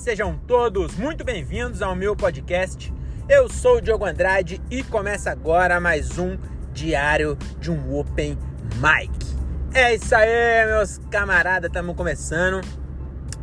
sejam todos muito bem-vindos ao meu podcast. Eu sou o Diogo Andrade e começa agora mais um diário de um Open Mic. É isso aí, meus camaradas, estamos começando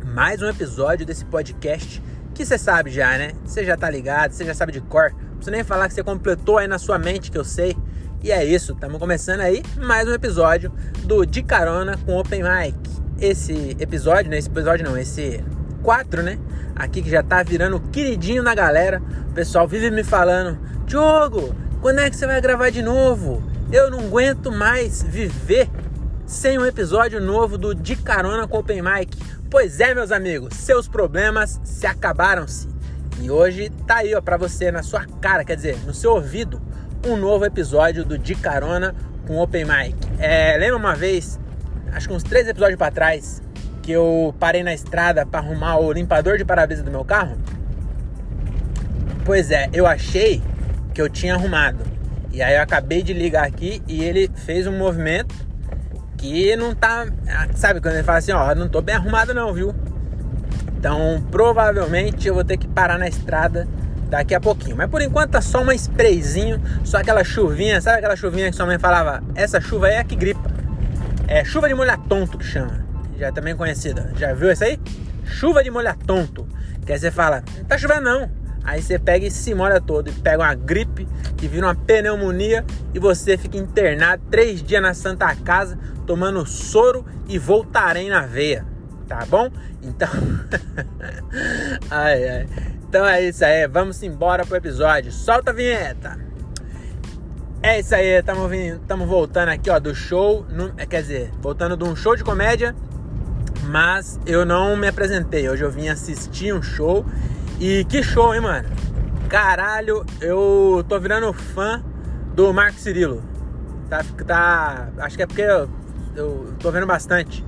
mais um episódio desse podcast que você sabe já, né? Você já tá ligado, você já sabe de cor. Não nem falar que você completou aí na sua mente que eu sei. E é isso, estamos começando aí mais um episódio do De Carona com Open Mic. Esse episódio, né? Esse episódio não, esse 4, né? Aqui que já tá virando queridinho na galera. O pessoal vive me falando: Diogo, quando é que você vai gravar de novo? Eu não aguento mais viver sem um episódio novo do De Carona com Open Mic. Pois é, meus amigos, seus problemas se acabaram-se. E hoje tá aí, ó, pra você, na sua cara, quer dizer, no seu ouvido, um novo episódio do De Carona com Open Mic. É, lembra uma vez, acho que uns três episódios para trás, que eu parei na estrada para arrumar o limpador de para-brisa do meu carro? Pois é, eu achei que eu tinha arrumado. E aí eu acabei de ligar aqui e ele fez um movimento que não tá. Sabe quando ele fala assim, ó, não tô bem arrumado não, viu? Então provavelmente eu vou ter que parar na estrada daqui a pouquinho. Mas por enquanto tá só uma sprayzinho, só aquela chuvinha, sabe aquela chuvinha que sua mãe falava? Essa chuva aí é que gripa. É chuva de molhar tonto que chama já é também conhecida. Já viu essa aí? Chuva de molhar tonto. Que aí você fala, tá chovendo não. Aí você pega e se molha todo. E pega uma gripe, que vira uma pneumonia. E você fica internado três dias na Santa Casa, tomando soro e voltarem na veia. Tá bom? Então. ai, ai. Então é isso aí. Vamos embora pro episódio. Solta a vinheta. É isso aí, estamos voltando aqui ó, do show, no, quer dizer, voltando de um show de comédia mas eu não me apresentei. Hoje eu vim assistir um show. E que show, hein, mano? Caralho, eu tô virando fã do Marco Cirilo. Tá, tá, acho que é porque eu, eu tô vendo bastante.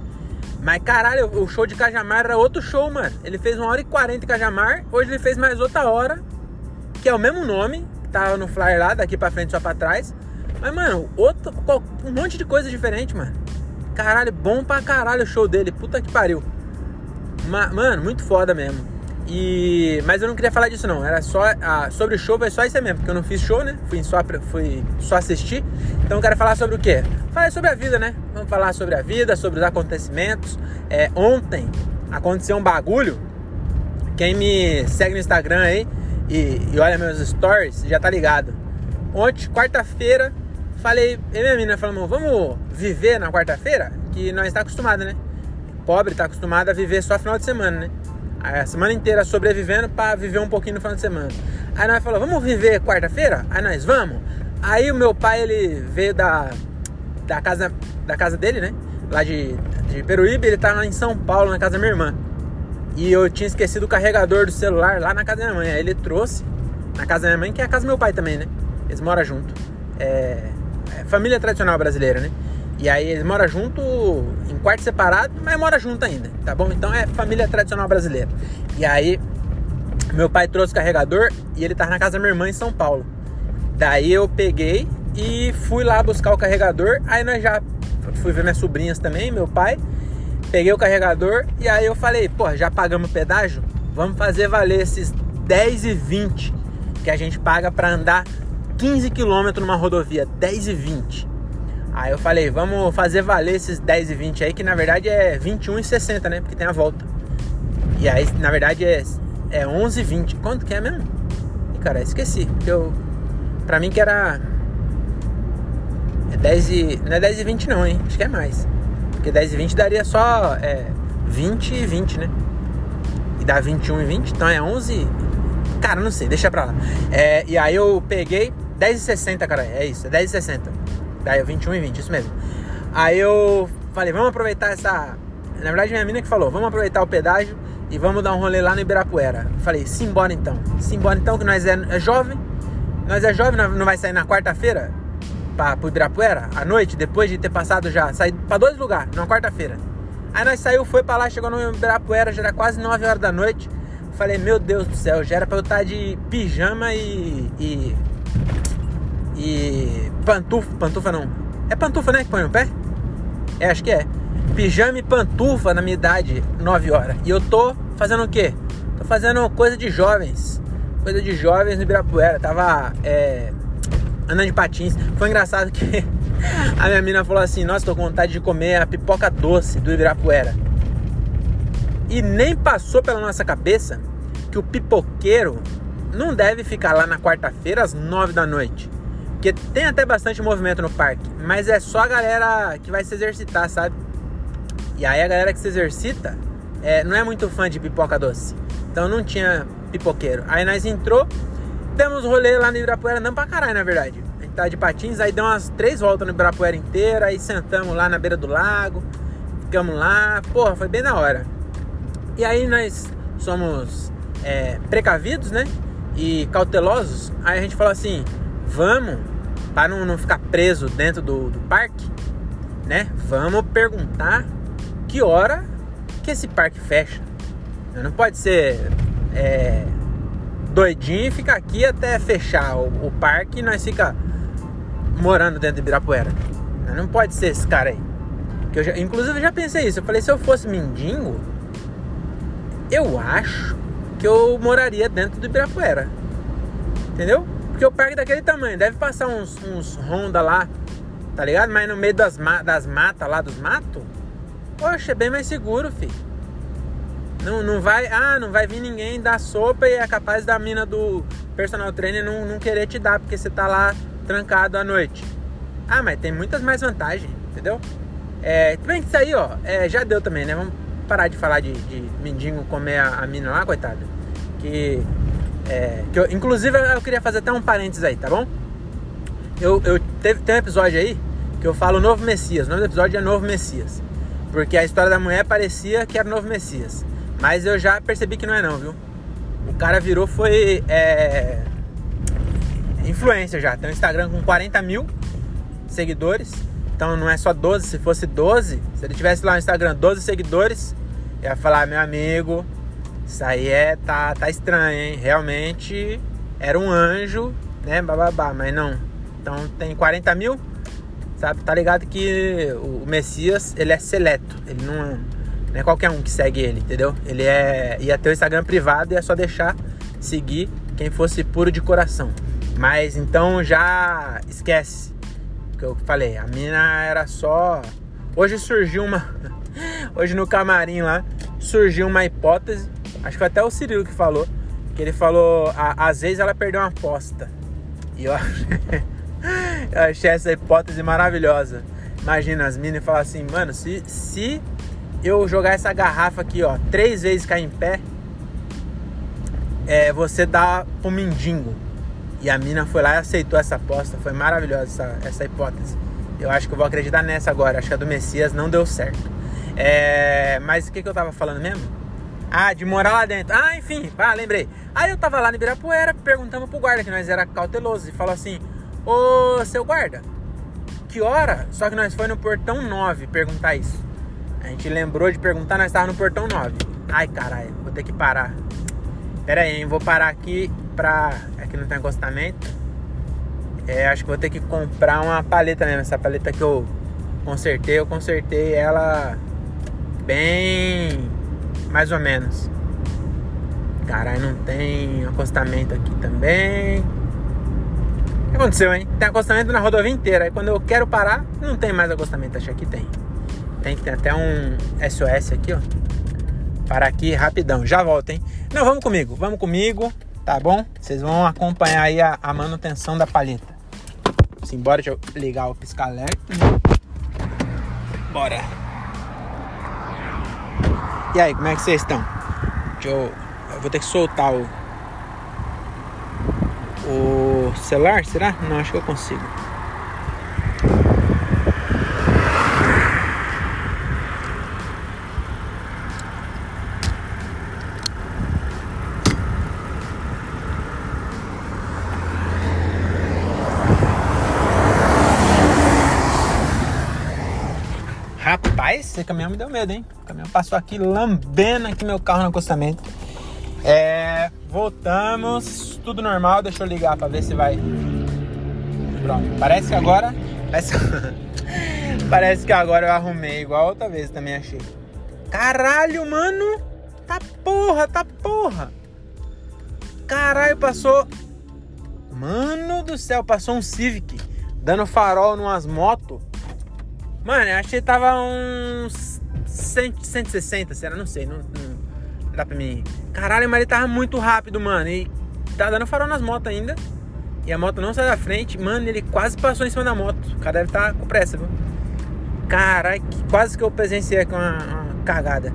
Mas caralho, o show de Cajamar era outro show, mano. Ele fez uma hora e quarenta em Cajamar. Hoje ele fez mais outra hora. Que é o mesmo nome. Que tava no flyer lá, daqui pra frente só pra trás. Mas, mano, outro, um monte de coisa diferente, mano. Caralho, bom pra caralho o show dele. Puta que pariu. Ma mano, muito foda mesmo. E... Mas eu não queria falar disso não. Era só. Ah, sobre o show foi só isso mesmo. Porque eu não fiz show, né? Fui só, fui só assistir. Então eu quero falar sobre o quê? Falar sobre a vida, né? Vamos falar sobre a vida, sobre os acontecimentos. É, ontem aconteceu um bagulho. Quem me segue no Instagram aí e, e olha meus stories já tá ligado. Ontem, quarta-feira, falei, e minha menina falou, vamos viver na quarta-feira? Que nós está acostumado, né? Pobre está acostumado a viver só final de semana, né? A semana inteira sobrevivendo para viver um pouquinho no final de semana. Aí nós falou, vamos viver quarta-feira? Aí nós vamos. Aí o meu pai ele veio da, da casa da casa dele, né? Lá de, de Peruíbe, ele tá lá em São Paulo, na casa da minha irmã. E eu tinha esquecido o carregador do celular lá na casa da minha mãe. Aí ele trouxe na casa da minha mãe, que é a casa do meu pai também, né? Eles moram junto. É, família tradicional brasileira, né? E aí eles moram junto em quarto separado, mas mora junto ainda, tá bom? Então é família tradicional brasileira. E aí meu pai trouxe o carregador e ele tava na casa da minha irmã em São Paulo. Daí eu peguei e fui lá buscar o carregador. Aí nós já fui ver minhas sobrinhas também, meu pai. Peguei o carregador e aí eu falei, pô, já pagamos o pedágio? Vamos fazer valer esses 10 e 20 que a gente paga para andar 15 km numa rodovia, 10 e 20. Aí eu falei, vamos fazer valer esses 10 e 20 aí, que na verdade é 21 e 60, né? Porque tem a volta. E aí, na verdade, é, é 11 e 20. Quanto que é mesmo? E, cara, esqueci. Porque eu... Pra mim que era... É 10 e... Não é 10 e 20 não, hein? Acho que é mais. Porque 10 e 20 daria só é, 20 e 20, né? E dá 21 e 20. Então é 11... Cara, não sei, deixa pra lá. É, e aí eu peguei 10,60, cara. É isso, é 10,60. Daí 21 e 20, isso mesmo. Aí eu falei, vamos aproveitar essa. Na verdade, minha mina que falou, vamos aproveitar o pedágio e vamos dar um rolê lá no Ibirapuera. Falei, simbora então. Simbora então, que nós é, é jovem. Nós é jovem, não vai sair na quarta-feira para pro Ibirapuera, à noite, depois de ter passado já, sair para dois lugares, numa quarta-feira. Aí nós saiu, foi para lá, chegou no Ibirapuera, já era quase 9 horas da noite. Falei, meu Deus do céu, já era pra eu estar de pijama e, e e pantufa, pantufa não. É pantufa, né, que põe no pé? É, acho que é. Pijama e pantufa na minha idade, 9 horas. E eu tô fazendo o quê? Tô fazendo coisa de jovens. Coisa de jovens no Ibirapuera. Tava é, andando de patins. Foi engraçado que a minha mina falou assim: Nossa, tô com vontade de comer a pipoca doce do Ibirapuera. E nem passou pela nossa cabeça que o pipoqueiro não deve ficar lá na quarta-feira às nove da noite. Porque tem até bastante movimento no parque, mas é só a galera que vai se exercitar, sabe? E aí a galera que se exercita é, não é muito fã de pipoca doce. Então não tinha pipoqueiro. Aí nós entrou, demos rolê lá no Ibirapuera, não pra caralho, na verdade. A gente tava de patins, aí deu umas três voltas no Ibirapuera inteira, aí sentamos lá na beira do lago, ficamos lá, porra, foi bem na hora. E aí nós somos é, precavidos, né? E cautelosos. Aí a gente falou assim: vamos, para não, não ficar preso dentro do, do parque, né? Vamos perguntar que hora que esse parque fecha. Não pode ser é, doidinho e ficar aqui até fechar o, o parque e nós fica morando dentro de Ibirapuera. Não pode ser esse cara aí. Que eu já, inclusive eu já pensei isso. Eu falei, se eu fosse mendigo, eu acho que eu moraria dentro do Ibirapuera. Entendeu? Porque o parque daquele tamanho, deve passar uns, uns Honda lá, tá ligado? Mas no meio das, das matas lá, dos matos, poxa, é bem mais seguro, filho. Não, não vai, ah, não vai vir ninguém dar sopa e é capaz da mina do personal trainer não, não querer te dar porque você tá lá trancado à noite. Ah, mas tem muitas mais vantagens, entendeu? É, bem que isso aí, ó, é, já deu também, né? Vamos parar de falar de, de mendigo comer a, a mina lá, coitada. Que é, que eu, inclusive eu queria fazer até um parênteses aí, tá bom? Eu, eu teve, tem um episódio aí que eu falo Novo Messias. O nome do episódio é Novo Messias. Porque a história da mulher parecia que era Novo Messias. Mas eu já percebi que não é não, viu? O cara virou, foi é, influencer já. Tem um Instagram com 40 mil seguidores. Então não é só 12. Se fosse 12, se ele tivesse lá no Instagram 12 seguidores, ia falar, meu amigo, isso aí é, tá, tá estranho, hein? Realmente era um anjo, né? Bababá, mas não. Então tem 40 mil, sabe? Tá ligado que o Messias, ele é seleto. Ele não, não é qualquer um que segue ele, entendeu? Ele é. ia ter o Instagram privado e é só deixar seguir quem fosse puro de coração. Mas então já esquece que eu falei. A mina era só. Hoje surgiu uma. Hoje no camarim lá surgiu uma hipótese Acho que até o Cirilo que falou. Que ele falou, às vezes ela perdeu uma aposta. E eu, eu achei essa hipótese maravilhosa. Imagina as minas falar assim, mano, se, se eu jogar essa garrafa aqui, ó, três vezes cair em pé, é, você dá pro mendigo. E a mina foi lá e aceitou essa aposta. Foi maravilhosa essa, essa hipótese. Eu acho que eu vou acreditar nessa agora. Acho que a do Messias não deu certo. É, mas o que, que eu tava falando mesmo? Ah, de morar lá dentro. Ah, enfim, ah, lembrei. Aí eu tava lá no Ibirapuera, perguntamos pro guarda, que nós era cauteloso, e falou assim: Ô seu guarda, que hora? Só que nós foi no portão 9 perguntar isso. A gente lembrou de perguntar, nós tava no portão 9. Ai, caralho, vou ter que parar. Pera aí, hein, vou parar aqui pra. Aqui não tem encostamento. É, acho que vou ter que comprar uma paleta mesmo. Essa paleta que eu consertei, eu consertei ela bem mais ou menos. Caralho, não tem acostamento aqui também. O que aconteceu, hein? Tem acostamento na rodovia inteira. Aí quando eu quero parar, não tem mais acostamento. Acho que tem. Tem que ter até um SOS aqui, ó. Parar aqui rapidão. Já volto, hein? Não, vamos comigo. Vamos comigo. Tá bom? Vocês vão acompanhar aí a, a manutenção da palheta. Simbora, deixa eu ligar o pisca-alerta. Bora. E aí, como é que vocês estão? Eu, eu, vou ter que soltar o, o celular, será? Não, acho que eu consigo. Esse caminhão me deu medo, hein? O caminhão passou aqui lambendo aqui meu carro no acostamento. É, voltamos, tudo normal. Deixa eu ligar pra ver se vai. Pronto, parece que agora. Parece, parece que agora eu arrumei, igual outra vez também achei. Caralho, mano! Tá porra, tá porra! Caralho, passou. Mano do céu, passou um Civic dando farol numas motos. Mano, eu achei que tava uns 100, 160, será? Não sei, não, não dá pra mim. Caralho, mas ele tava muito rápido, mano. E tá dando farol nas motos ainda. E a moto não sai da frente. Mano, ele quase passou em cima da moto. O cara deve estar tá com pressa, viu? Caralho, quase que eu presenciei com uma, uma cagada.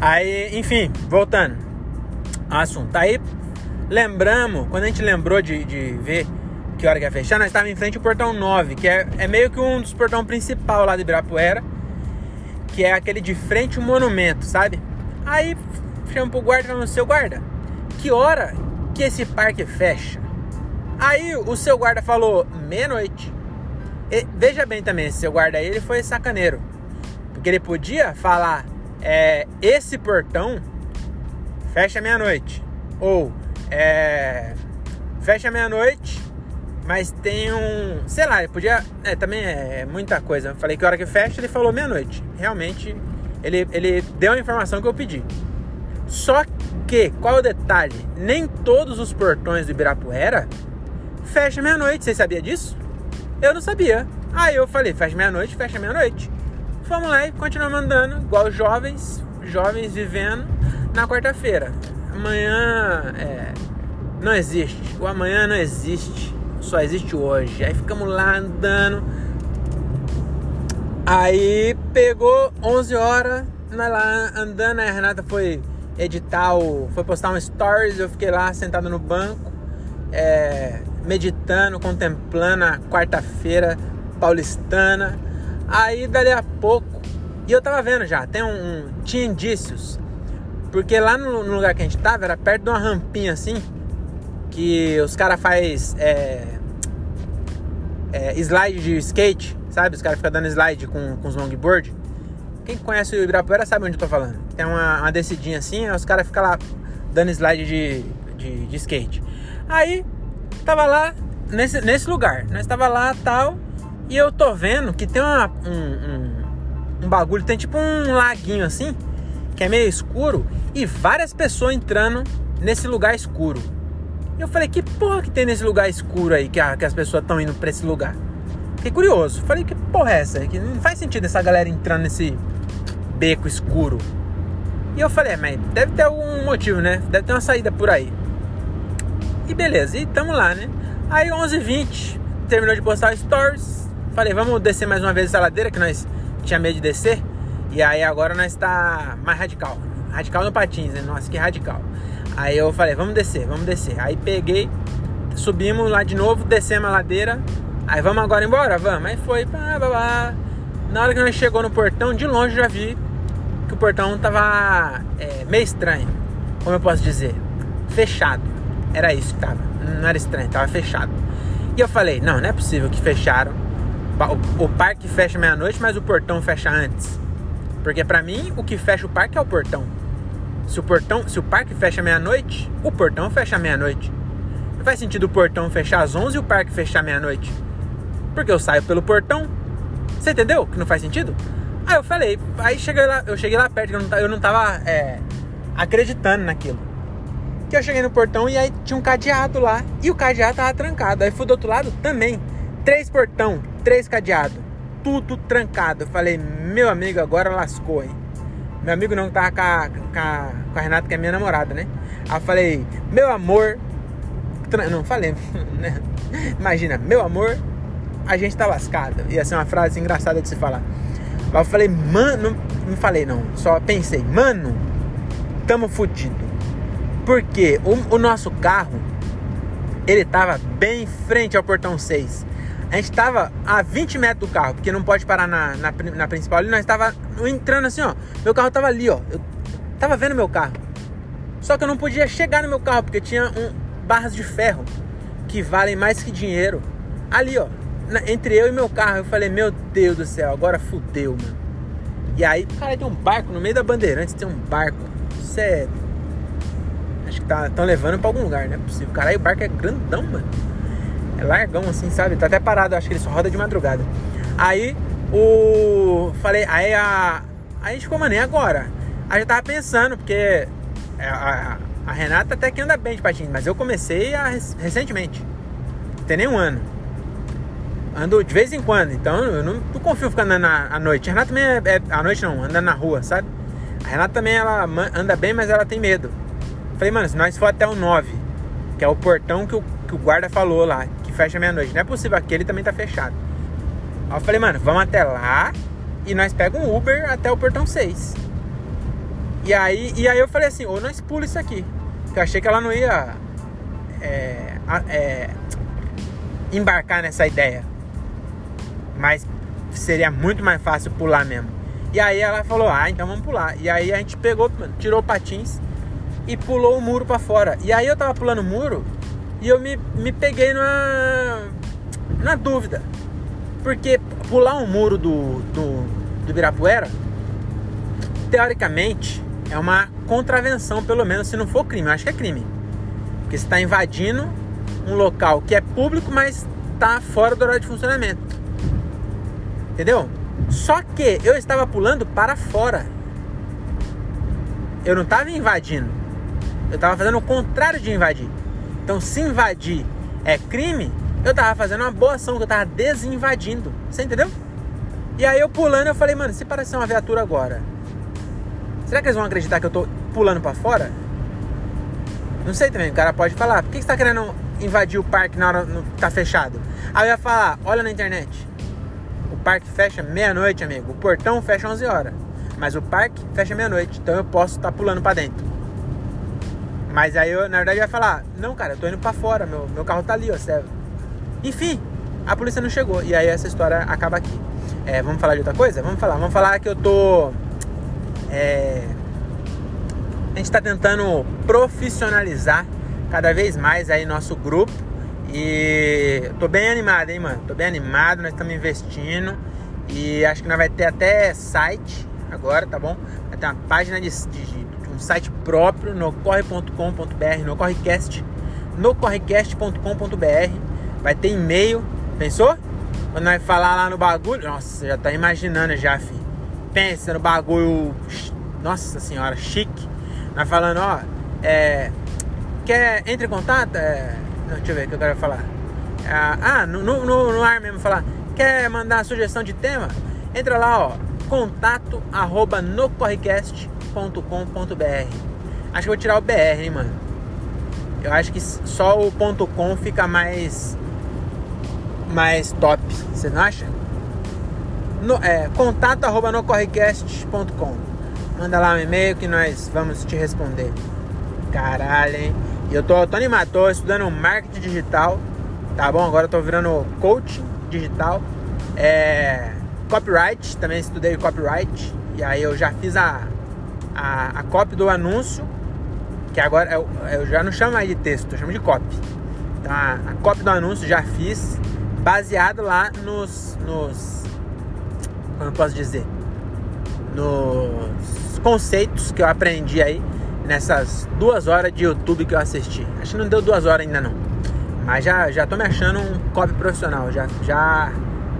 Aí, enfim, voltando assunto. Aí, lembramos, quando a gente lembrou de, de ver que hora que ia fechar, nós estávamos em frente ao portão 9, que é, é meio que um dos portões principal lá de Ibirapuera, que é aquele de frente ao monumento, sabe? Aí, chama pro guarda e falamos, seu guarda, que hora que esse parque fecha? Aí o seu guarda falou, meia-noite. Veja bem também, seu guarda aí, ele foi sacaneiro. Porque ele podia falar, é, esse portão fecha meia-noite. Ou, é, fecha meia-noite, mas tem um. Sei lá, podia. É, também é muita coisa. Eu falei que hora que fecha, ele falou meia-noite. Realmente, ele, ele deu a informação que eu pedi. Só que, qual é o detalhe? Nem todos os portões do Ibirapuera fecham meia-noite. Você sabia disso? Eu não sabia. Aí eu falei, fecha meia-noite, fecha meia-noite. Vamos lá e continuamos andando, igual jovens, jovens vivendo na quarta-feira. Amanhã é, não existe. O amanhã não existe. Só existe hoje. Aí ficamos lá andando. Aí pegou 11 horas, nós lá andando, a Renata foi editar o. foi postar um stories, eu fiquei lá sentado no banco, é, meditando, contemplando a quarta-feira paulistana. Aí dali a pouco, e eu tava vendo já, tem um, um tinha indícios porque lá no, no, lugar que a gente tava, era perto de uma rampinha assim, que os caras faz é, é, slide de skate, sabe? Os caras ficam dando slide com, com os longboard. Quem conhece o Ibirapuera sabe onde eu tô falando. Tem uma, uma descidinha assim, os caras ficam lá dando slide de, de, de, skate. Aí, tava lá nesse, nesse lugar. Nós tava lá tal. E eu tô vendo que tem uma, um, um, um bagulho, tem tipo um laguinho assim que é meio escuro, e várias pessoas entrando nesse lugar escuro. Eu falei, que porra que tem nesse lugar escuro aí, que, a, que as pessoas estão indo pra esse lugar? Fiquei curioso. Falei, que porra é essa? Que não faz sentido essa galera entrando nesse beco escuro. E eu falei, é, mas deve ter algum motivo, né? Deve ter uma saída por aí. E beleza, e tamo lá, né? Aí 11h20, terminou de postar stories. Falei, vamos descer mais uma vez essa ladeira que nós tinha medo de descer. E aí agora nós está mais radical. Radical no patins, né? Nossa, que radical. Aí eu falei, vamos descer, vamos descer. Aí peguei, subimos lá de novo, descemos a ladeira. Aí vamos agora embora? Vamos. Aí foi, pá, pá, pá. Na hora que nós chegou no portão, de longe já vi que o portão tava é, meio estranho. Como eu posso dizer? Fechado. Era isso que tava. Não era estranho, tava fechado. E eu falei, não, não é possível que fecharam. O, o parque fecha meia-noite, mas o portão fecha antes. Porque para mim, o que fecha o parque é o portão. Se o portão, se o parque fecha meia-noite, o portão fecha meia-noite. Não faz sentido o portão fechar às 11 e o parque fechar meia-noite. Porque eu saio pelo portão. Você entendeu que não faz sentido? Aí eu falei, aí cheguei lá, eu cheguei lá perto, eu não, eu não tava é, acreditando naquilo. Que eu cheguei no portão e aí tinha um cadeado lá. E o cadeado tava trancado. Aí fui do outro lado também. Três portão, três cadeados tudo trancado. Eu falei, meu amigo, agora lascou, hein? Meu amigo não tava com a, com a, com a Renata, que é minha namorada, né? Aí eu falei, meu amor. Não, falei, né? Imagina, meu amor, a gente tá lascado. Ia ser uma frase engraçada de se falar. Mas eu falei, mano, não falei não, só pensei, mano, tamo fudido. Porque o, o nosso carro, ele tava bem frente ao portão 6. A gente tava a 20 metros do carro, porque não pode parar na, na, na principal ali. Nós estava entrando assim, ó. Meu carro tava ali, ó. Eu tava vendo meu carro. Só que eu não podia chegar no meu carro, porque tinha um, barras de ferro que valem mais que dinheiro. Ali, ó. Na, entre eu e meu carro. Eu falei, meu Deus do céu, agora fudeu, mano. E aí, cara, tem um barco no meio da Bandeirantes, tem um barco. Sério. Acho que tá, estão levando pra algum lugar, não é possível. Caralho, o barco é grandão, mano. É largão assim, sabe? Tá até parado, acho que ele só roda de madrugada. Aí o. Falei, aí a. A gente ficou, mano, agora? Aí eu tava pensando, porque é, a, A Renata até que anda bem de patins, mas eu comecei a, recentemente. Não tem nem um ano. Ando de vez em quando, então eu não, não confio ficar andando à noite. A Renata também é, é. À noite não, anda na rua, sabe? A Renata também ela anda bem, mas ela tem medo. Falei, mano, se nós for até o 9, que é o portão que o, que o guarda falou lá, fecha meia-noite, não é possível aquele também tá fechado. Aí eu falei, mano, vamos até lá e nós pegamos um Uber até o portão 6. E aí, e aí eu falei assim, ou nós pula isso aqui. Porque eu achei que ela não ia é, é, embarcar nessa ideia. Mas seria muito mais fácil pular mesmo. E aí ela falou, ah, então vamos pular. E aí a gente pegou, tirou patins e pulou o muro para fora. E aí eu tava pulando o muro e eu me, me peguei na, na dúvida. Porque pular um muro do, do, do Ibirapuera, teoricamente, é uma contravenção, pelo menos se não for crime. Eu acho que é crime. Porque você está invadindo um local que é público, mas está fora do horário de funcionamento. Entendeu? Só que eu estava pulando para fora. Eu não estava invadindo. Eu estava fazendo o contrário de invadir. Então, se invadir é crime, eu estava fazendo uma boa ação, que eu estava desinvadindo. Você entendeu? E aí eu pulando, eu falei, mano, se parecer uma viatura agora, Será que eles vão acreditar que eu tô pulando para fora? Não sei também, o cara pode falar, por que você tá querendo invadir o parque na hora que tá fechado? Aí eu ia falar, olha na internet. O parque fecha meia-noite, amigo. O portão fecha 11 horas. Mas o parque fecha meia-noite. Então eu posso estar tá pulando para dentro. Mas aí eu, na verdade, ia falar, não, cara, eu tô indo para fora, meu, meu carro tá ali, ó, serve. Enfim, a polícia não chegou. E aí essa história acaba aqui. É, vamos falar de outra coisa? Vamos falar. Vamos falar que eu tô é, a gente está tentando profissionalizar cada vez mais aí nosso grupo e tô bem animado, hein, mano? Tô bem animado, nós estamos investindo e acho que nós vai ter até site agora, tá bom? Vai ter uma página de, de, site próprio no corre.com.br, no correcast, no correcast.com.br. Vai ter e-mail, pensou? Quando nós falar lá no bagulho, nossa, já tá imaginando já, pensa no bagulho, nossa senhora, chique. Nós falando, ó, é, quer, entre em contato, é, deixa eu ver o que eu quero falar. É, ah, no, no, no ar mesmo, falar, quer mandar sugestão de tema? Entra lá, ó, contato arroba nocorrecast.com.br Acho que vou tirar o BR, hein, mano. Eu acho que só o .com fica mais mais top. Você não acha? no, é, contato arroba nocorrecast.com. Manda lá um e-mail que nós vamos te responder. Caralho, hein? E eu tô, tô animado, tô estudando marketing digital, tá bom? Agora eu tô virando coach digital. É, copyright, também estudei copyright. E aí eu já fiz a, a, a copy do anúncio, que agora eu, eu já não chamo mais de texto, eu chamo de copy. Então a, a copy do anúncio já fiz, baseado lá nos, nos como eu posso dizer, nos conceitos que eu aprendi aí nessas duas horas de YouTube que eu assisti. Acho que não deu duas horas ainda não. Mas já, já tô me achando um copy profissional. Já, já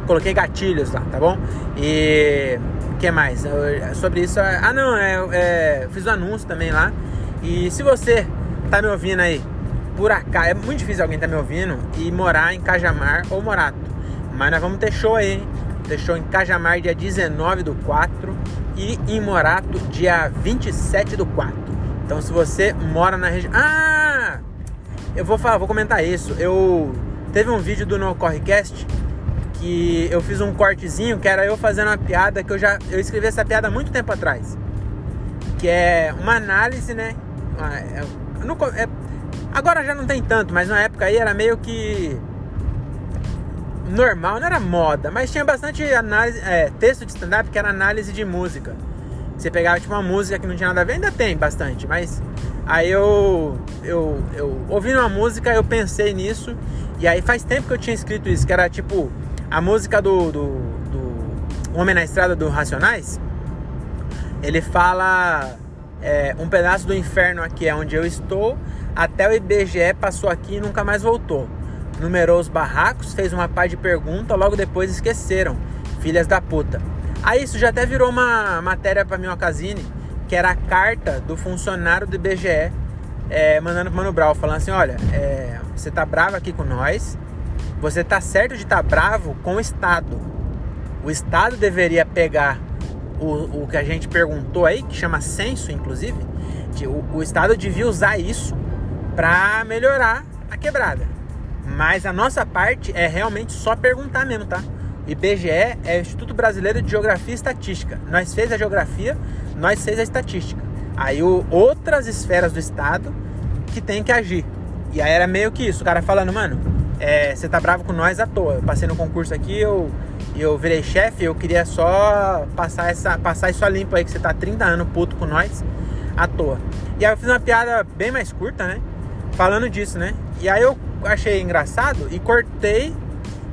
coloquei gatilhos lá, tá bom? E o que mais? Eu, sobre isso. Ah não, é, é, fiz um anúncio também lá. E se você tá me ouvindo aí, por acaso, é muito difícil alguém tá me ouvindo e morar em Cajamar ou Morato. Mas nós vamos ter show aí, hein? Deixou em Cajamar dia 19 do 4 e em Morato dia 27 do 4. Então se você mora na região. Ah! Eu vou falar, vou comentar isso. Eu teve um vídeo do No Correcast que eu fiz um cortezinho que era eu fazendo uma piada que eu já eu escrevi essa piada há muito tempo atrás. Que é uma análise, né? É, é, agora já não tem tanto, mas na época aí era meio que normal, não era moda, mas tinha bastante análise, é, texto de stand-up que era análise de música. Você pegava tipo uma música que não tinha nada a ver, ainda tem bastante, mas aí eu, eu, eu ouvindo uma música, eu pensei nisso, e aí faz tempo que eu tinha escrito isso, que era tipo a música do, do, do Homem na Estrada do Racionais. Ele fala é, um pedaço do inferno aqui é onde eu estou, até o IBGE passou aqui e nunca mais voltou numerou os barracos, fez uma par de perguntas, logo depois esqueceram. Filhas da puta. Aí isso já até virou uma matéria para Minhocasine, que era a carta do funcionário do IBGE é, mandando pro Mano Brown, falando assim, olha, é, você tá bravo aqui com nós, você tá certo de estar tá bravo com o Estado. O Estado deveria pegar o, o que a gente perguntou aí, que chama censo, inclusive, que o, o Estado devia usar isso para melhorar a quebrada. Mas a nossa parte é realmente só perguntar mesmo, tá? IBGE é Instituto Brasileiro de Geografia e Estatística. Nós fez a geografia, nós fez a estatística. Aí o, outras esferas do Estado que tem que agir. E aí era meio que isso, o cara falando, mano, é, você tá bravo com nós à toa. Eu passei no concurso aqui, eu, eu virei chefe, eu queria só passar, essa, passar isso a limpo aí, que você tá 30 anos puto com nós à toa. E aí eu fiz uma piada bem mais curta, né? Falando disso, né? E aí eu achei engraçado e cortei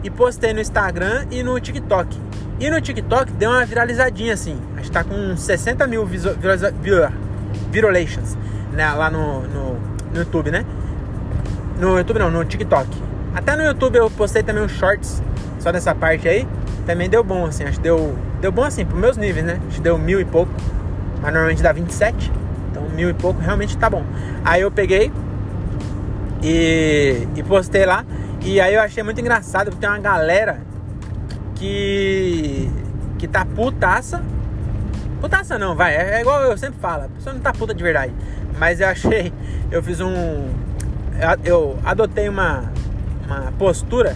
e postei no Instagram e no TikTok. E no TikTok deu uma viralizadinha assim. Acho que tá com 60 mil virulations né, lá no, no, no, YouTube, né? No YouTube não, no TikTok. Até no YouTube eu postei também uns shorts só dessa parte aí. Também deu bom, assim. Acho que deu, deu bom assim, pros meus níveis, né? Acho que deu mil e pouco. Mas normalmente dá 27. Então mil e pouco realmente tá bom. Aí eu peguei e, e postei lá. E aí eu achei muito engraçado porque tem uma galera que que tá putaça. Putaça não, vai, é, é igual eu sempre falo, a pessoa não tá puta de verdade. Mas eu achei, eu fiz um eu adotei uma uma postura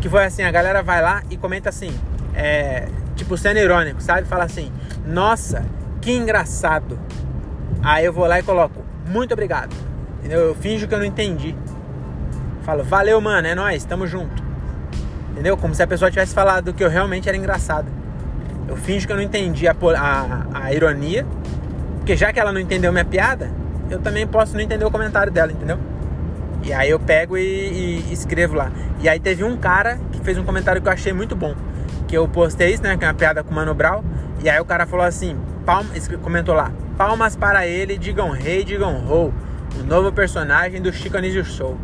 que foi assim, a galera vai lá e comenta assim, é, tipo sendo irônico, sabe? Fala assim: "Nossa, que engraçado". Aí eu vou lá e coloco: "Muito obrigado". Entendeu? Eu finjo que eu não entendi. Falo, valeu, mano, é nóis, tamo junto. Entendeu? Como se a pessoa tivesse falado que eu realmente era engraçado. Eu finjo que eu não entendi a, a, a ironia, porque já que ela não entendeu minha piada, eu também posso não entender o comentário dela, entendeu? E aí eu pego e, e, escrevo lá. E aí teve um cara que fez um comentário que eu achei muito bom. Que eu postei isso, né? Que é uma piada com o Mano Brown. E aí o cara falou assim, palmas, comentou lá, palmas para ele, digam rei, digam ho o novo personagem do Chico Anísio Show.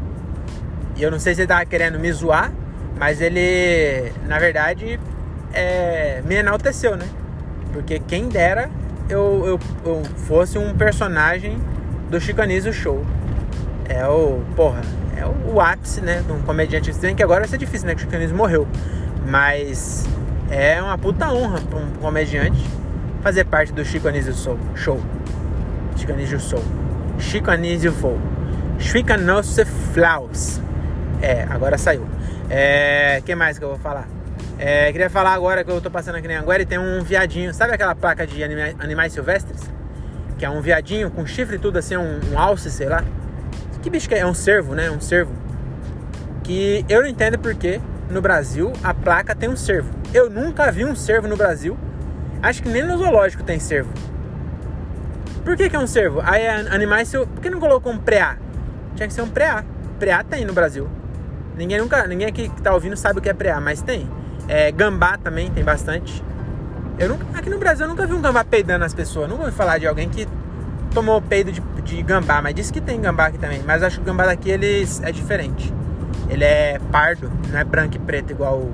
E eu não sei se ele tava querendo me zoar, mas ele, na verdade, é, me enalteceu, né? Porque quem dera eu, eu, eu fosse um personagem do Chico Anísio Show. É o, porra, é o, o ápice, né? De um comediante estranho, que agora vai ser difícil, né? Que o Chico Anísio morreu. Mas é uma puta honra para um comediante fazer parte do Chico Anísio Show. Chico Anísio Show. Chico Anísio Vou. Chico Anísio Flaus. É, agora saiu. É, que mais que eu vou falar? É, queria falar agora que eu tô passando aqui em Anguera e tem um viadinho. Sabe aquela placa de anima, animais silvestres? Que é um viadinho com chifre e tudo assim, um, um alce, sei lá. Que bicho que é? É um cervo, né? Um cervo. Que eu não entendo porque no Brasil a placa tem um cervo. Eu nunca vi um cervo no Brasil. Acho que nem no zoológico tem cervo. Por que, que é um cervo? Aí é animais. Por que não colocou um preá? Tinha que ser um preá. Preá tem no Brasil. Ninguém nunca. Ninguém aqui que tá ouvindo sabe o que é preá, mas tem. É, gambá também tem bastante. Eu nunca, aqui no Brasil eu nunca vi um gambá peidando as pessoas. Nunca ouvi falar de alguém que tomou peido de, de gambá, mas disse que tem gambá aqui também. Mas acho que o gambá daqui ele é diferente. Ele é pardo, não é branco e preto igual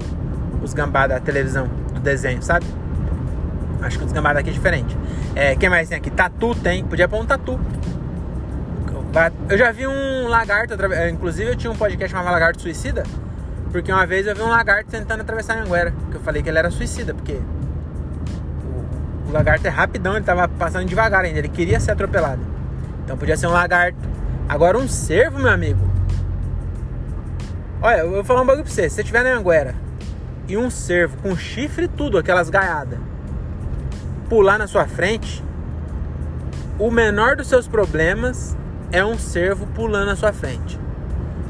os gambá da televisão, do desenho, sabe? Acho que os gambá daqui é diferente. É, quem mais tem aqui? Tatu tem. Podia pôr um tatu. Eu já vi um lagarto, inclusive eu tinha um podcast chamado Lagarto Suicida, porque uma vez eu vi um lagarto tentando atravessar a Anguera, que eu falei que ele era suicida, porque o, o lagarto é rapidão, ele tava passando devagar ainda, ele queria ser atropelado. Então podia ser um lagarto. Agora um cervo, meu amigo. Olha, eu vou falar um bagulho pra você. Se você tiver na Anguera e um cervo com chifre e tudo, aquelas gaiadas, pular na sua frente, o menor dos seus problemas é um cervo pulando na sua frente.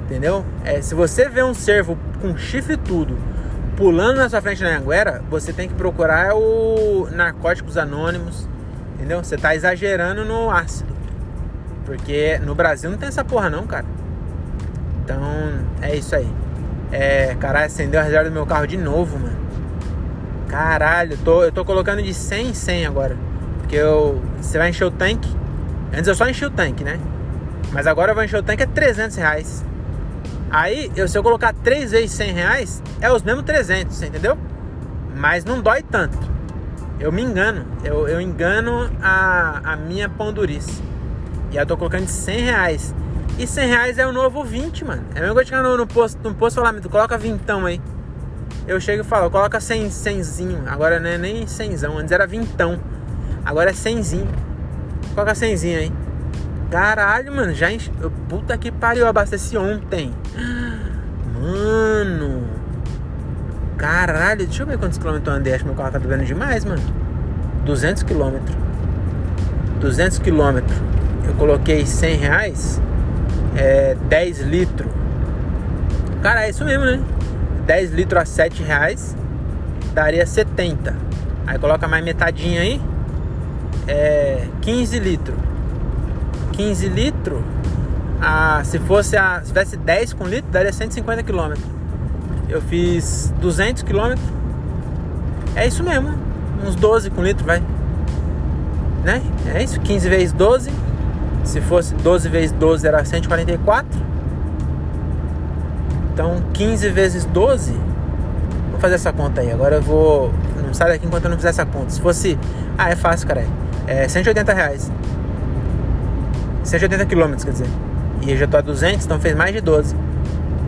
Entendeu? É, se você vê um cervo com chifre e tudo pulando na sua frente na Anguera, você tem que procurar o Narcóticos Anônimos. Entendeu? Você tá exagerando no ácido. Porque no Brasil não tem essa porra não, cara. Então, é isso aí. É, caralho, acendeu a reserva do meu carro de novo, mano. Caralho, eu tô, eu tô colocando de 100 em 100 agora. Porque eu, você vai encher o tanque. Antes eu só enchi o tanque, né? Mas agora eu vou encher o tanque é 300 reais. Aí, eu, se eu colocar 3 vezes 100 reais, é os mesmos 300, entendeu? Mas não dói tanto. Eu me engano. Eu, eu engano a, a minha pão durice. E eu tô colocando de 100 reais. E 100 reais é o novo 20, mano. É a mesma coisa que no, no posto, no posto falar, coloca vintão aí. Eu chego e falo, coloca 100, 100zinho. Agora não é nem 100, antes era vintão. Agora é 100zinho. Coloca 100zinho aí. Caralho, mano, já enche... Puta que pariu, abasteci ontem. Mano. Caralho, deixa eu ver quantos quilômetros eu andei. Acho que meu carro tá bebendo demais, mano. 200 quilômetros. 200 quilômetros. Eu coloquei 100 reais. É 10 litros. Cara, é isso mesmo, né? 10 litros a 7 reais. Daria 70. Aí coloca mais metadinha aí. É 15 litros. 15 litros. Ah, se fosse a, se tivesse 10 com litro, daria 150 quilômetros. Eu fiz 200 quilômetros. É isso mesmo. Uns 12 com litro, vai. Né? É isso. 15 vezes 12. Se fosse 12 vezes 12 era 144. Então 15 vezes 12. Vou fazer essa conta aí. Agora eu vou. Não sai daqui enquanto eu não fizer essa conta. Se fosse. Ah, é fácil, cara. É 180 reais. 180 quilômetros, quer dizer. E eu já tô a 200, então fez mais de 12.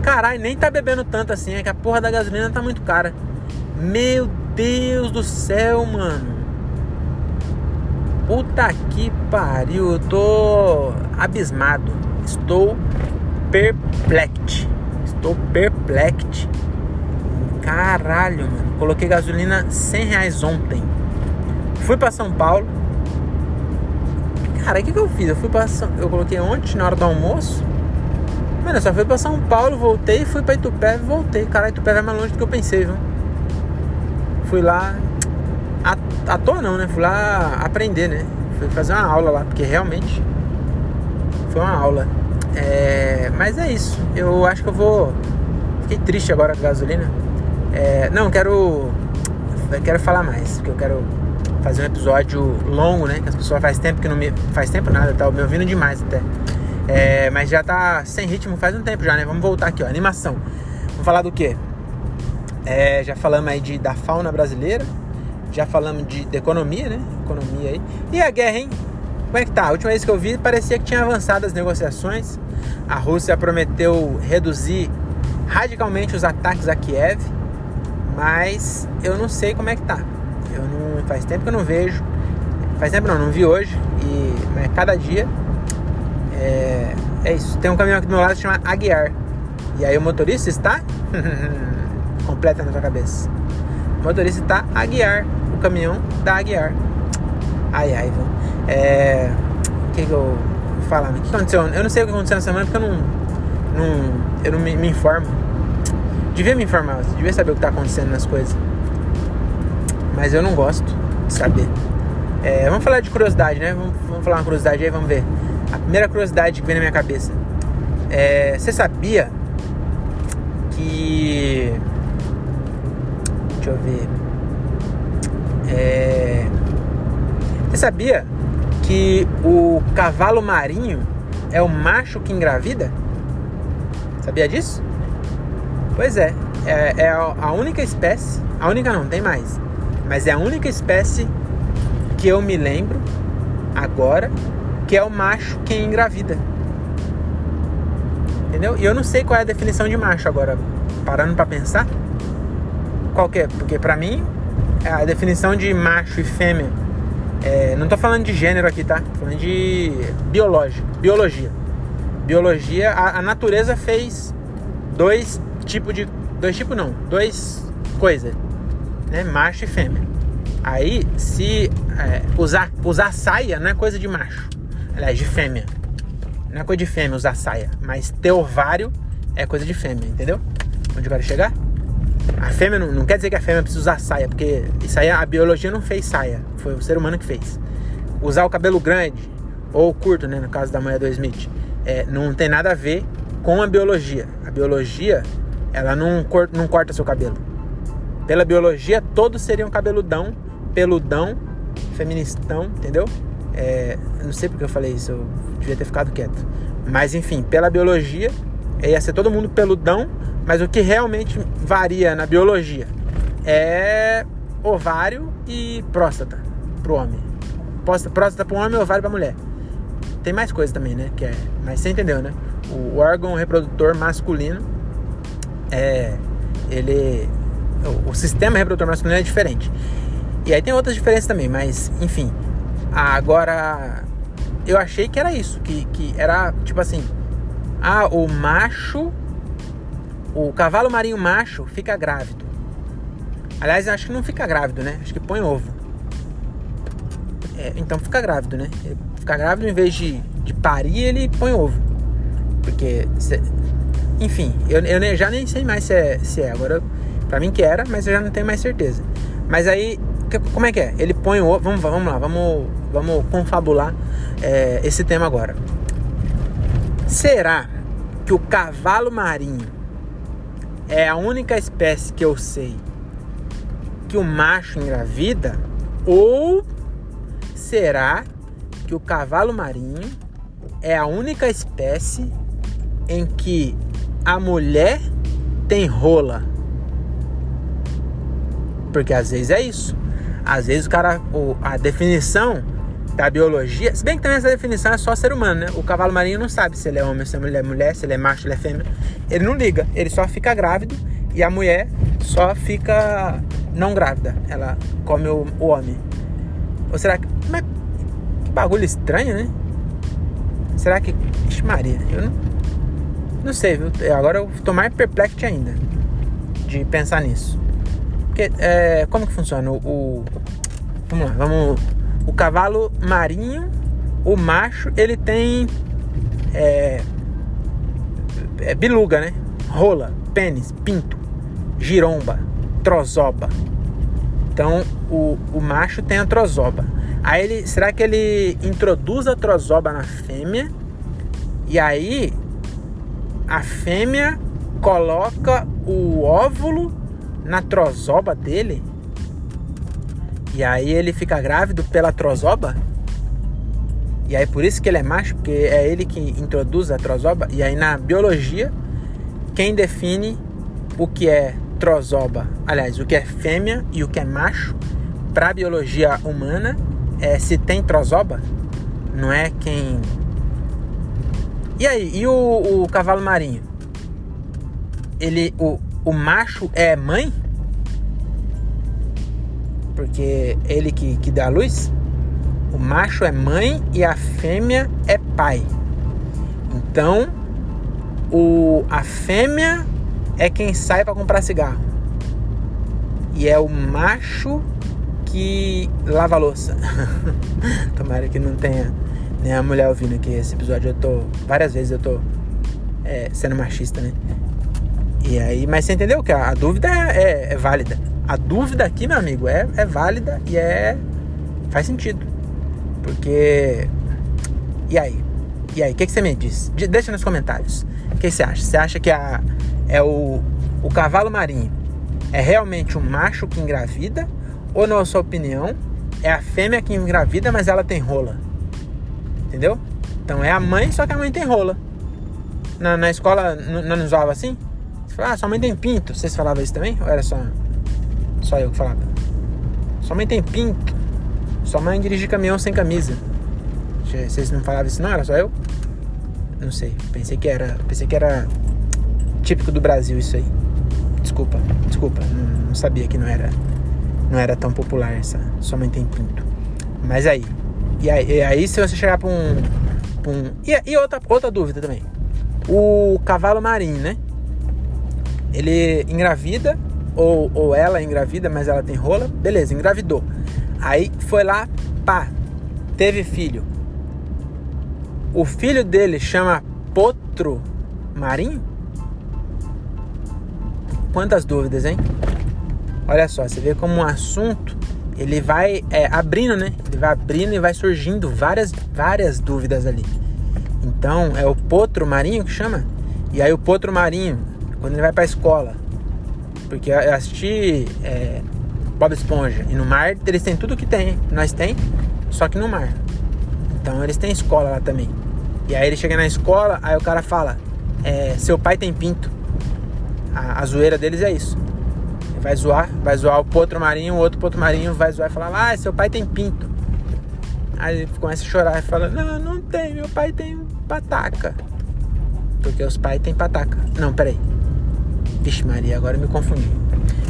Caralho, nem tá bebendo tanto assim, é que a porra da gasolina tá muito cara. Meu Deus do céu, mano. Puta que pariu, eu tô abismado. Estou perplexo. Estou perplexo. Caralho, mano. Coloquei gasolina 100 reais ontem. Fui para São Paulo. Cara, o que, que eu fiz? Eu fui pra São... Eu coloquei ontem na hora do almoço. Mano, eu só fui pra São Paulo, voltei, fui pra Itupé e voltei. Cara, Itupé vai mais longe do que eu pensei, viu? Fui lá. À, à toa não, né? Fui lá aprender, né? Fui fazer uma aula lá, porque realmente foi uma aula. É... Mas é isso. Eu acho que eu vou. Fiquei triste agora com a gasolina. É... Não, quero. Eu quero falar mais, porque eu quero fazer um episódio longo, né? Que as pessoas faz tempo que não me. Faz tempo nada, tá me ouvindo demais até. É, mas já tá sem ritmo faz um tempo já, né? Vamos voltar aqui, ó. Animação. Vamos falar do quê? É, já falamos aí de, da fauna brasileira. Já falamos de, de, economia, né? Economia aí. E a guerra, hein? Como é que tá? A última vez que eu vi parecia que tinha avançado as negociações. A Rússia prometeu reduzir radicalmente os ataques a Kiev. Mas eu não sei como é que tá. Faz tempo que eu não vejo. Faz tempo não, não vi hoje. E mas cada dia é, é isso. Tem um caminhão aqui do meu lado que chama Aguiar. E aí o motorista está. completa na sua cabeça. O motorista está a guiar o caminhão da Aguiar. Ai, ai, vamos. É. O que, que eu vou falar? O que aconteceu? Eu não sei o que aconteceu na semana porque eu não. não eu não me, me informo. Devia me informar, devia saber o que está acontecendo nas coisas. Mas eu não gosto saber. É, vamos falar de curiosidade, né? Vamos, vamos falar uma curiosidade aí, vamos ver. A primeira curiosidade que vem na minha cabeça. É, você sabia que. Deixa eu ver. É, você sabia que o cavalo marinho é o macho que engravida? Sabia disso? Pois é, é, é a única espécie, a única não, tem mais, mas é a única espécie que eu me lembro agora que é o macho quem engravida. Entendeu? E eu não sei qual é a definição de macho agora, parando para pensar. Qual que é? Porque para mim, a definição de macho e fêmea, é, não tô falando de gênero aqui, tá? Tô falando de biológico, biologia. Biologia, a, a natureza fez dois tipos de. Dois tipos não, dois coisas, né? Macho e fêmea. Aí, se é, usar, usar saia não é coisa de macho aliás, de fêmea. Não é coisa de fêmea usar saia, mas ter ovário é coisa de fêmea, entendeu? Onde eu quero chegar? A fêmea não, não quer dizer que a fêmea precisa usar saia, porque isso aí a biologia não fez saia, foi o ser humano que fez. Usar o cabelo grande ou curto, né, no caso da mulher do Smith, é, não tem nada a ver com a biologia. A biologia, ela não, não corta seu cabelo. Pela biologia, todos seriam cabeludão, peludão, feministão, entendeu? É, não sei porque eu falei isso, eu devia ter ficado quieto. Mas enfim, pela biologia, ia ser todo mundo peludão, mas o que realmente varia na biologia é ovário e próstata pro homem. Próstata pro homem e ovário pra mulher. tem mais coisa também, né? Que é, mas você entendeu, né? O órgão reprodutor masculino é ele o, sistema reprodutor masculino é diferente. E aí tem outras diferenças também, mas enfim. Agora eu achei que era isso, que, que era tipo assim, ah, o macho, o cavalo marinho macho fica grávido. Aliás, acho que não fica grávido, né? Acho que põe ovo. É, então fica grávido, né? Fica grávido em vez de, de parir, ele põe ovo. Porque, cê, enfim, eu, eu já nem sei mais se é, se é. Agora, pra mim que era, mas eu já não tenho mais certeza. Mas aí, como é que é? Ele põe o. Vamos, vamos lá, vamos, vamos confabular é, esse tema agora. Será que o cavalo marinho é a única espécie que eu sei que o macho engravida? Ou será que o cavalo marinho é a única espécie em que a mulher tem rola? Porque às vezes é isso. Às vezes o cara, a definição da biologia, se bem que também essa definição é só ser humano, né? O cavalo marinho não sabe se ele é homem, se ele é mulher, se ele é macho, se ele é fêmea. Ele não liga, ele só fica grávido e a mulher só fica não grávida. Ela come o, o homem. Ou será que. Mas que bagulho estranho, né? Será que. Ixi, Maria, eu não. Não sei, viu? Agora eu tô mais perplexo ainda de pensar nisso. Porque, é, como que funciona? O, o, vamos lá, vamos. O cavalo marinho, o macho, ele tem. É, é biluga, né? Rola, pênis, pinto, giromba, trozoba. Então o, o macho tem a trozoba. Aí ele, será que ele introduz a trozoba na fêmea? E aí a fêmea coloca o óvulo na trozoba dele? E aí ele fica grávido pela trozoba? E aí por isso que ele é macho, porque é ele que introduz a trozoba. E aí na biologia, quem define o que é trozoba, aliás, o que é fêmea e o que é macho, para a biologia humana, é se tem trozoba, não é quem. E aí, e o, o cavalo marinho? Ele, o, o macho é mãe? Porque ele que, que dá a luz? O macho é mãe e a fêmea é pai. Então, o, a fêmea é quem sai para comprar cigarro. E é o macho que lava a louça. Tomara que não tenha nem a mulher ouvindo aqui esse episódio. Eu tô. Várias vezes eu tô é, sendo machista, né? E aí, mas você entendeu que a, a dúvida é, é, é, válida. A dúvida aqui, meu amigo, é, é válida e é. faz sentido. Porque. E aí? E aí, o que, que, você me diz? Deixa nos comentários. O que você acha? Você acha que a, é o, o cavalo marinho é realmente um macho que engravida? Ou, na sua opinião, é a fêmea que engravida, mas ela tem rola? Entendeu? Então é a mãe, só que a mãe tem rola. Na, na escola não nos zoava assim? Ah, sua mãe tem pinto. Vocês falavam isso também? Ou era só, só eu que falava? Sua mãe tem pinto. Sua mãe dirige caminhão sem camisa. Vocês não falavam isso não? Era só eu? Não sei. Pensei que era. Pensei que era típico do Brasil isso aí. Desculpa, desculpa, não, não sabia que não era não era tão popular essa sua mãe tem pinto. Mas aí, e aí, e aí se você chegar para um, pra um e, e, outra outra dúvida também. O cavalo marinho, né? Ele engravida ou, ou ela engravida, mas ela tem rola, beleza, engravidou. Aí foi lá, pá, teve filho. O filho dele chama potro marinho? quantas dúvidas, hein? Olha só, você vê como um assunto ele vai é, abrindo, né? Ele vai abrindo e vai surgindo várias, várias dúvidas ali. Então é o potro marinho que chama. E aí o potro marinho, quando ele vai para a escola, porque eu assisti é, Bob Esponja e no mar eles têm tudo que tem, nós tem, só que no mar. Então eles têm escola lá também. E aí ele chega na escola, aí o cara fala: é, seu pai tem pinto. A, a zoeira deles é isso. Vai zoar, vai zoar o potro marinho, o outro potro marinho vai zoar e falar: Ah, seu pai tem pinto. Aí ele começa a chorar e fala: Não, não tem, meu pai tem pataca. Porque os pais têm pataca. Não, peraí. Vixe, Maria, agora eu me confundi.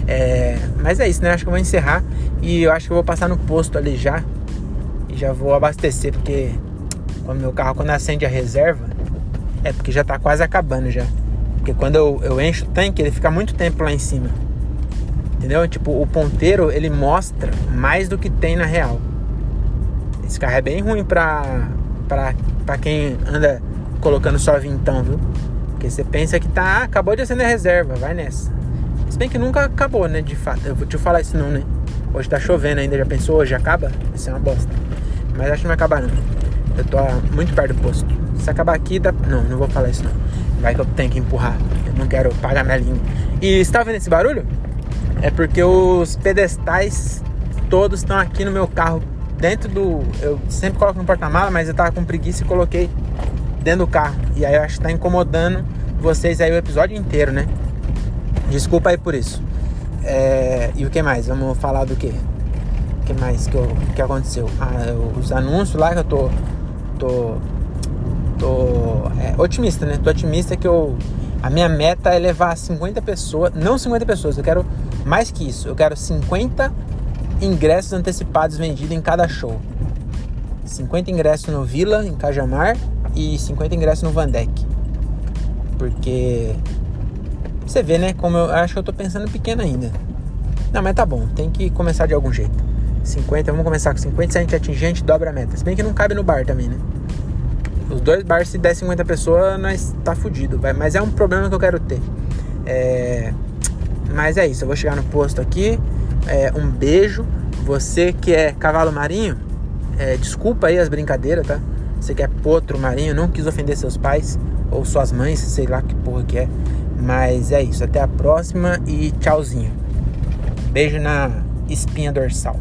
É, mas é isso, né? Acho que eu vou encerrar. E eu acho que eu vou passar no posto ali já. E já vou abastecer, porque quando meu carro, quando acende a reserva, é porque já tá quase acabando já. Porque quando eu, eu encho o tanque, ele fica muito tempo lá em cima. Entendeu? Tipo, o ponteiro, ele mostra mais do que tem na real. Esse carro é bem ruim pra, pra, pra quem anda colocando só vintão, viu? Porque você pensa que tá, ah, acabou de acender a reserva, vai nessa. Se bem que nunca acabou, né? De fato. Eu vou te falar isso não, né? Hoje tá chovendo ainda, já pensou? Hoje acaba? Isso é uma bosta. Mas acho que não vai acabar não. Eu tô muito perto do posto. Se acabar aqui, dá... Não, não vou falar isso não. Vai que eu tenho que empurrar. Eu não quero pagar minha língua. E você tá vendo esse barulho? É porque os pedestais todos estão aqui no meu carro. Dentro do. Eu sempre coloco no porta-mala, mas eu tava com preguiça e coloquei dentro do carro. E aí eu acho que tá incomodando vocês aí o episódio inteiro, né? Desculpa aí por isso. É, e o que mais? Vamos falar do que? O que mais que, eu, que aconteceu? Ah, os anúncios lá que eu tô. tô. tô é, otimista, né? Tô otimista que eu. A minha meta é levar 50 pessoas. Não 50 pessoas, eu quero mais que isso. Eu quero 50 ingressos antecipados vendidos em cada show. 50 ingressos no Vila, em Cajamar, e 50 ingressos no Vandeck. Porque você vê, né? Como eu acho que eu tô pensando pequeno ainda. Não, mas tá bom, tem que começar de algum jeito. 50, vamos começar com 50, se a gente atingir, a gente dobra a meta. Se bem que não cabe no bar também, né? Os dois bars, se der 50 pessoas, nós tá fudido. Vai. Mas é um problema que eu quero ter. É... Mas é isso, eu vou chegar no posto aqui. É, um beijo. Você que é cavalo marinho, é, desculpa aí as brincadeiras, tá? Você que é potro marinho, não quis ofender seus pais ou suas mães, sei lá que porra que é. Mas é isso, até a próxima e tchauzinho. Beijo na espinha dorsal.